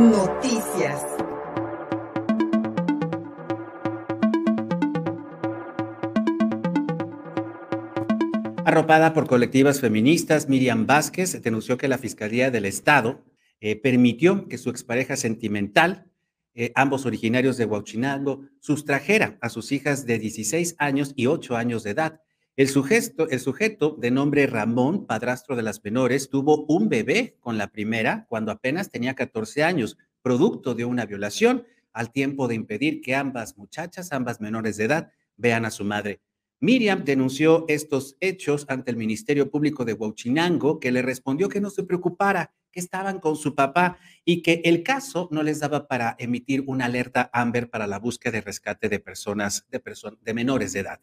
Noticias. Arropada por colectivas feministas, Miriam Vázquez denunció que la Fiscalía del Estado eh, permitió que su expareja sentimental, eh, ambos originarios de Huachinango, sustrajera a sus hijas de 16 años y 8 años de edad. El sujeto, el sujeto de nombre Ramón, padrastro de las menores, tuvo un bebé con la primera cuando apenas tenía 14 años, producto de una violación, al tiempo de impedir que ambas muchachas, ambas menores de edad, vean a su madre. Miriam denunció estos hechos ante el Ministerio Público de Huachinango, que le respondió que no se preocupara, que estaban con su papá y que el caso no les daba para emitir una alerta AMBER para la búsqueda de rescate de personas, de, de menores de edad.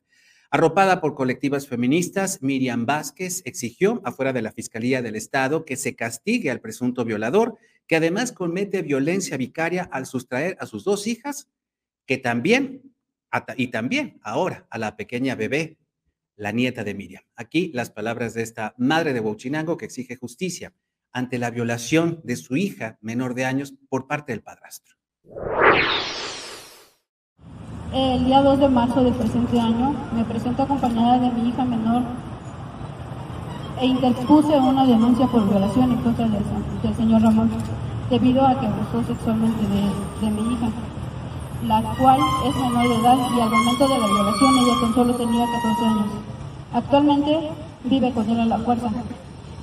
Arropada por colectivas feministas, Miriam Vázquez exigió afuera de la Fiscalía del Estado que se castigue al presunto violador, que además comete violencia vicaria al sustraer a sus dos hijas, que también y también ahora a la pequeña bebé, la nieta de Miriam. Aquí las palabras de esta madre de Huachinango que exige justicia ante la violación de su hija menor de años por parte del padrastro. El día 2 de marzo del presente año me presento acompañada de mi hija menor e interpuse una denuncia por violación en contra del, señor Ramón debido a que abusó sexualmente de mi hija la cual es menor de edad y al momento de la violación ella tan solo tenía 14 años. Actualmente vive con él a la fuerza.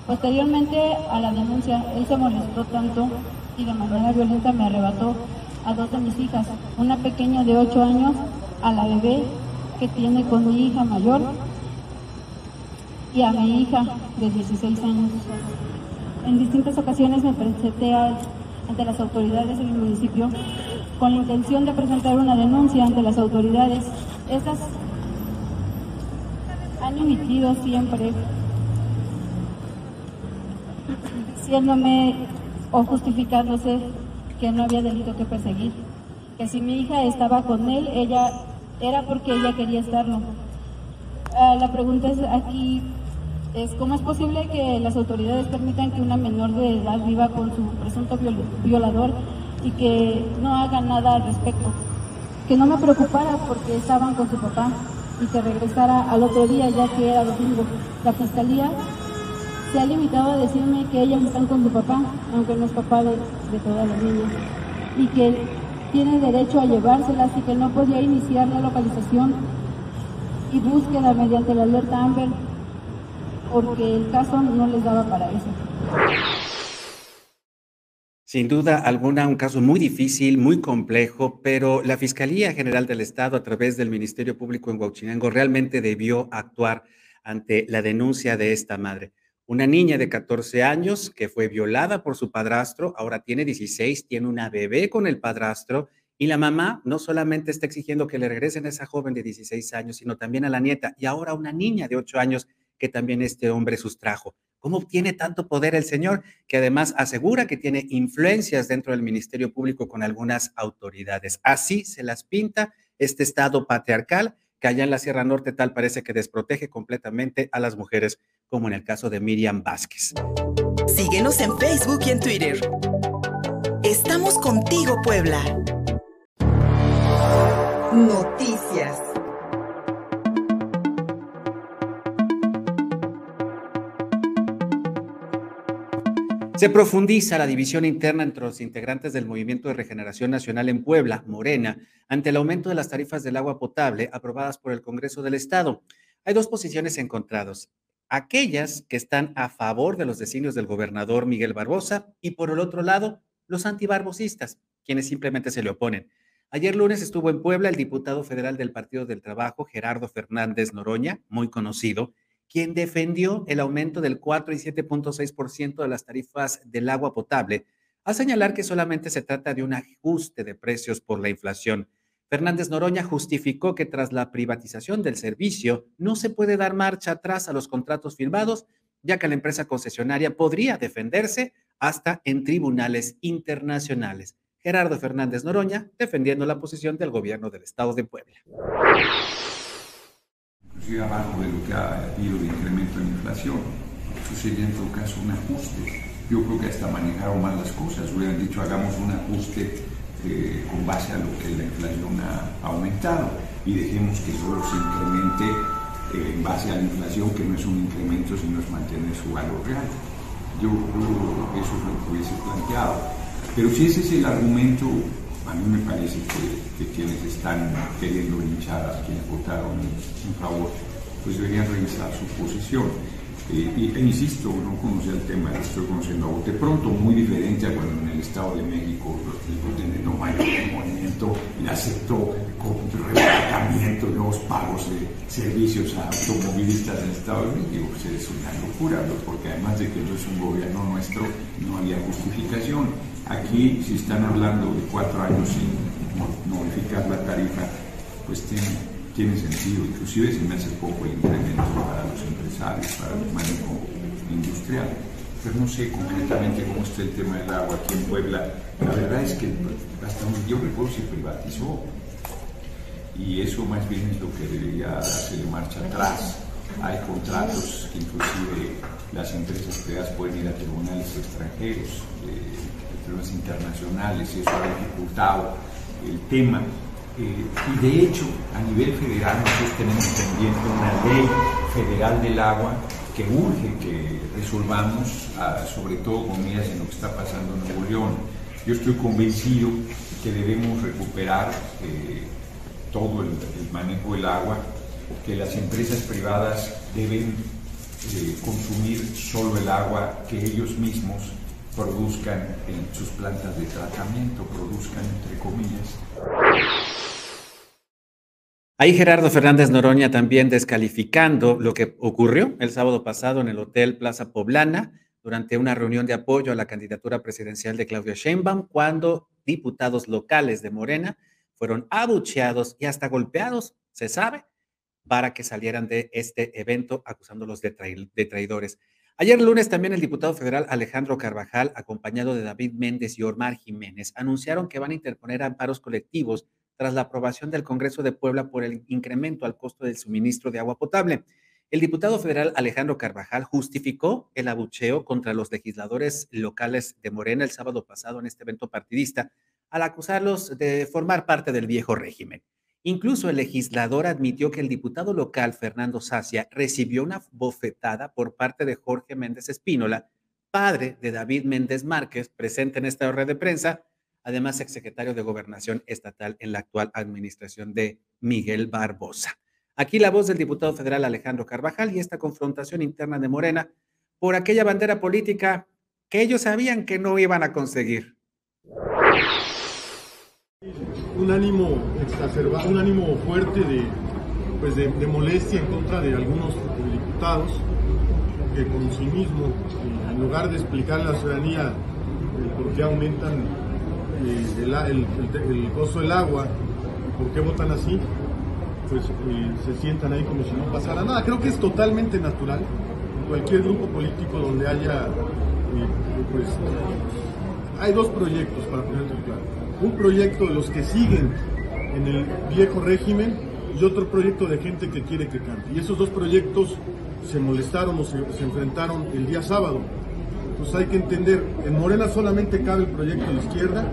Posteriormente a la denuncia, él se molestó tanto y de manera violenta me arrebató a dos de mis hijas, una pequeña de 8 años, a la bebé que tiene con mi hija mayor y a mi hija de 16 años. En distintas ocasiones me presenté ante las autoridades del municipio con la intención de presentar una denuncia ante las autoridades. Estas han emitido siempre diciéndome o justificándose que no había delito que perseguir, que si mi hija estaba con él, ella era porque ella quería estarlo. Ah, la pregunta es aquí es cómo es posible que las autoridades permitan que una menor de edad viva con su presunto violador y que no haga nada al respecto. Que no me preocupara porque estaban con su papá y que regresara al otro día ya que era domingo. La fiscalía se ha limitado a decirme que ellas están con su papá, aunque no es papá de, todas las niñas, y que tiene derecho a llevárselas y que no podía iniciar la localización y búsqueda mediante la alerta Amber porque el caso no les daba para eso. Sin duda alguna, un caso muy difícil, muy complejo, pero la Fiscalía General del Estado, a través del Ministerio Público en Huachinango, realmente debió actuar ante la denuncia de esta madre. Una niña de 14 años que fue violada por su padrastro, ahora tiene 16, tiene una bebé con el padrastro y la mamá no solamente está exigiendo que le regresen a esa joven de 16 años, sino también a la nieta y ahora una niña de 8 años que también este hombre sustrajo. ¿Cómo tiene tanto poder el señor que además asegura que tiene influencias dentro del Ministerio Público con algunas autoridades? Así se las pinta este Estado patriarcal que allá en la Sierra Norte tal parece que desprotege completamente a las mujeres, como en el caso de Miriam Vázquez. Síguenos en Facebook y en Twitter. Estamos contigo, Puebla. Noticias. Se profundiza la división interna entre los integrantes del Movimiento de Regeneración Nacional en Puebla, Morena, ante el aumento de las tarifas del agua potable aprobadas por el Congreso del Estado. Hay dos posiciones encontradas. Aquellas que están a favor de los designios del gobernador Miguel Barbosa y por el otro lado, los antibarbosistas, quienes simplemente se le oponen. Ayer lunes estuvo en Puebla el diputado federal del Partido del Trabajo, Gerardo Fernández Noroña, muy conocido, quien defendió el aumento del 4 y 7.6% de las tarifas del agua potable, a señalar que solamente se trata de un ajuste de precios por la inflación. Fernández Noroña justificó que tras la privatización del servicio no se puede dar marcha atrás a los contratos firmados, ya que la empresa concesionaria podría defenderse hasta en tribunales internacionales. Gerardo Fernández Noroña defendiendo la posición del gobierno del Estado de Puebla inclusive abajo de lo que ha habido de incremento en inflación. Eso en todo caso un ajuste yo creo que hasta manejaron mal las cosas, hubieran dicho hagamos un ajuste eh, con base a lo que la inflación ha aumentado y dejemos que solo se incremente eh, en base a la inflación, que no es un incremento, sino es mantener su valor real. Yo creo eso es lo que hubiese planteado. Pero si ese es el argumento, a mí me parece que, quienes están queriendo hinchar a quienes votaron en favor, pues deberían revisar su posición. Eh, e insisto, no conocía el tema, estoy conociendo a bote pronto, muy diferente a cuando en el Estado de México el no mayor movimiento y aceptó con nuevos pagos de servicios a automovilistas del Estado de México. Pues es una locura, porque además de que no es un gobierno nuestro, no había justificación. Aquí, si están hablando de cuatro años sin modificar la tarifa, pues tiene tiene sentido, inclusive se me hace poco el incremento para los empresarios, para el manejo industrial. Pero no sé concretamente cómo está el tema del agua aquí en Puebla. La verdad es que hasta donde yo recuerdo se privatizó. Y eso más bien es lo que debería hacer marcha atrás. Hay contratos que inclusive las empresas privadas pueden ir a tribunales extranjeros, eh, tribunales internacionales, y eso ha dificultado el tema y de hecho, a nivel federal nosotros tenemos pendiente una ley federal del agua que urge que resolvamos, ah, sobre todo con miras en lo que está pasando en Nuevo León. Yo estoy convencido que debemos recuperar eh, todo el, manejo del agua, que las empresas privadas deben eh, consumir solo el agua que ellos mismos produzcan en sus plantas de tratamiento, produzcan entre comillas. Ahí Gerardo Fernández Noroña también descalificando lo que ocurrió el sábado pasado en el Hotel Plaza Poblana durante una reunión de apoyo a la candidatura presidencial de Claudia Sheinbaum, cuando diputados locales de Morena fueron abucheados y hasta golpeados, se sabe, para que salieran de este evento acusándolos de, de traidores. Ayer lunes también el diputado federal Alejandro Carvajal, acompañado de David Méndez y Omar Jiménez, anunciaron que van a interponer amparos colectivos tras la aprobación del Congreso de Puebla por el incremento al costo del suministro de agua potable. El diputado federal Alejandro Carvajal justificó el abucheo contra los legisladores locales de Morena el sábado pasado en este evento partidista al acusarlos de formar parte del viejo régimen. Incluso el legislador admitió que el diputado local Fernando Sacia recibió una bofetada por parte de Jorge Méndez Espínola, padre de David Méndez Márquez, presente en esta red de prensa, además exsecretario de Gobernación Estatal en la actual administración de Miguel Barbosa. Aquí la voz del diputado federal Alejandro Carvajal y esta confrontación interna de Morena por aquella bandera política que ellos sabían que no iban a conseguir. Un ánimo exacerbado, un ánimo fuerte de, pues de, molestia en contra de algunos diputados que con sí mismo, en lugar de explicar a la ciudadanía por qué aumentan el, el, costo del agua, ¿por qué votan así? Pues eh, se sientan ahí como si no pasara nada. Creo que es totalmente natural. Cualquier grupo político donde haya, eh, pues, hay dos proyectos para ponerlo claro. Un proyecto de los que siguen en el viejo régimen y otro proyecto de gente que quiere que cante. Y esos dos proyectos se molestaron o se, se enfrentaron el día sábado. Pues hay que entender, en Morena solamente cabe el proyecto de izquierda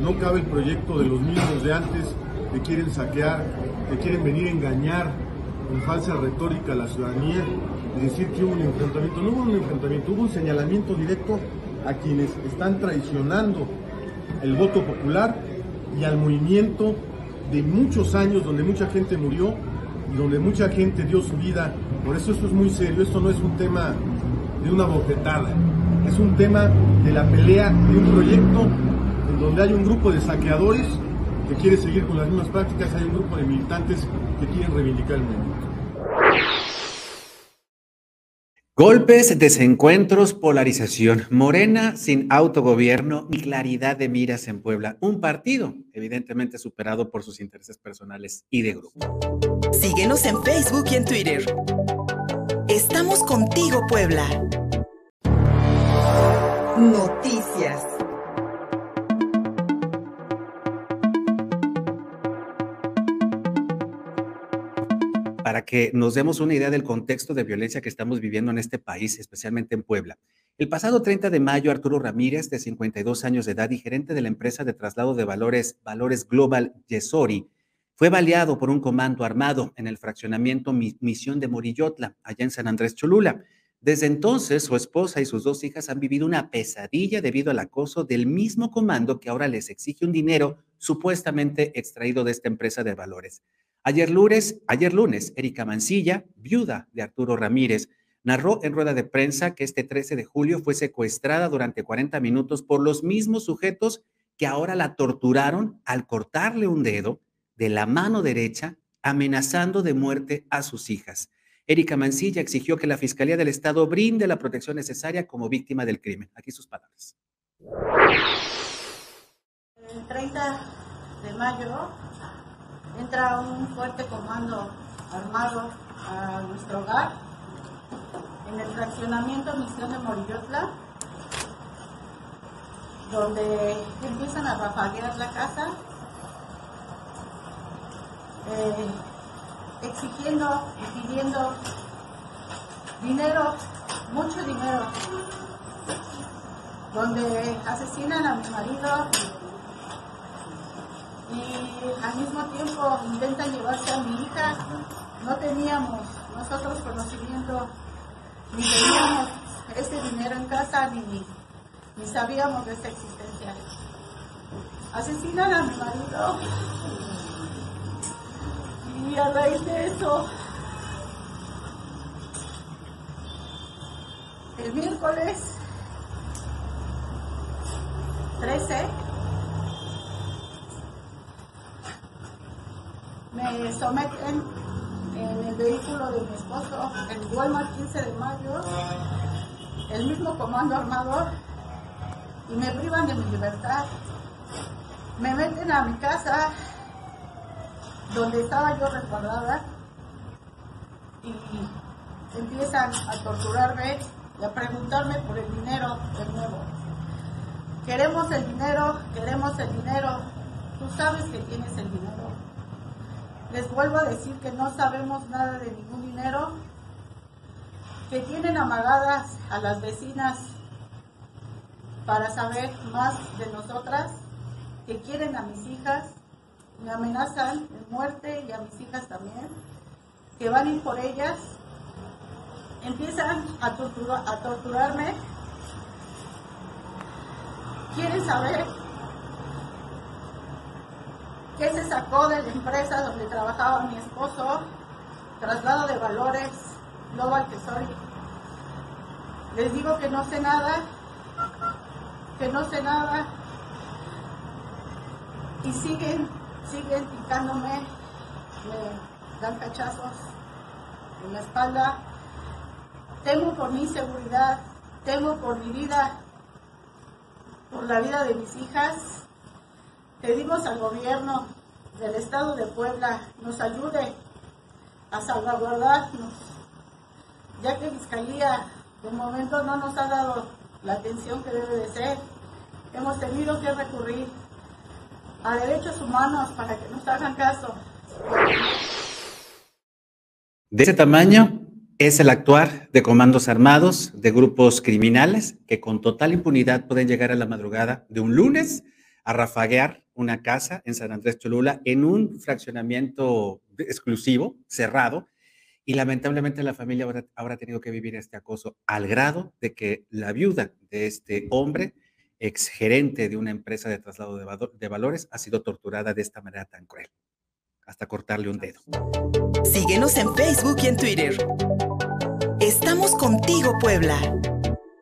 no cabe el proyecto de los mismos de antes que quieren saquear, que quieren venir a engañar con falsa retórica a la ciudadanía y decir que hubo un enfrentamiento. No hubo un enfrentamiento, hubo un señalamiento directo a quienes están traicionando el voto popular y al movimiento de muchos años donde mucha gente murió y donde mucha gente dio su vida. Por eso esto es muy serio, esto no es un tema de una bofetada, es un tema de la pelea de un proyecto donde hay un grupo de saqueadores que quiere seguir con las mismas prácticas, hay un grupo de militantes que quieren reivindicar el movimiento. Golpes, desencuentros, polarización. Morena sin autogobierno y claridad de miras en Puebla. Un partido evidentemente superado por sus intereses personales y de grupo. Síguenos en Facebook y en Twitter. Estamos contigo, Puebla. Noticias. Para que nos demos una idea del contexto de violencia que estamos viviendo en este país, especialmente en Puebla. El pasado 30 de mayo, Arturo Ramírez, de 52 años de edad y gerente de la empresa de traslado de valores Valores Global Yesori, fue baleado por un comando armado en el fraccionamiento Misión de Morillotla, allá en San Andrés Cholula. Desde entonces, su esposa y sus dos hijas han vivido una pesadilla debido al acoso del mismo comando que ahora les exige un dinero supuestamente extraído de esta empresa de valores. Ayer lunes, ayer lunes, Erika Mancilla, viuda de Arturo Ramírez, narró en rueda de prensa que este 13 de julio fue secuestrada durante 40 minutos por los mismos sujetos que ahora la torturaron al cortarle un dedo de la mano derecha, amenazando de muerte a sus hijas. Erika Mancilla exigió que la Fiscalía del Estado brinde la protección necesaria como víctima del crimen. Aquí sus palabras. El 30 de mayo entra un fuerte comando armado a nuestro hogar. En el fraccionamiento Misión de Morillotla, donde empiezan a rafaguear la casa, eh, exigiendo y pidiendo dinero, mucho dinero, donde asesinan a mi marido y al mismo tiempo intentan llevarse a mi hija. No teníamos nosotros conocimiento ni teníamos este dinero en casa ni, ni sabíamos de esta existencia. Asesinan a mi marido y a raíz de eso el miércoles 13 me someten en el vehículo de mi esposo, en Walmart 15 de mayo, el mismo comando armador, y me privan de mi libertad. Me meten a mi casa, donde estaba yo resguardada, y empiezan a torturarme y a preguntarme por el dinero de nuevo. Queremos el dinero, queremos el dinero. Tú sabes que tienes el dinero. Les vuelvo a decir que no sabemos nada de ningún dinero, que tienen amagadas a las vecinas para saber más de nosotras, que quieren a mis hijas, me amenazan de muerte y a mis hijas también, que van a ir por ellas, empiezan a, a torturarme, quieren saber que se sacó de la empresa donde trabajaba mi esposo, traslado de valores, Global soy. Les digo que no sé nada, que no sé nada, y siguen, siguen picándome, me dan cachazos en la espalda. Temo por mi seguridad, temo por mi vida, por la vida de mis hijas Pedimos al gobierno del estado de Puebla nos ayude a salvaguardarnos, ya que Fiscalía de momento no nos ha dado la atención que debe de ser. Hemos tenido que recurrir a derechos humanos para que nos hagan caso. De ese tamaño es el actuar de comandos armados, de grupos criminales que con total impunidad pueden llegar a la madrugada de un lunes a rafaguear una casa en San Andrés Cholula en un fraccionamiento exclusivo, cerrado, y lamentablemente la familia habrá, tenido que vivir este acoso al grado de que la viuda de este hombre, ex gerente de una empresa de traslado de, de valores, ha sido torturada de esta manera tan cruel, hasta cortarle un dedo. Síguenos en Facebook y en Twitter. Estamos contigo, Puebla.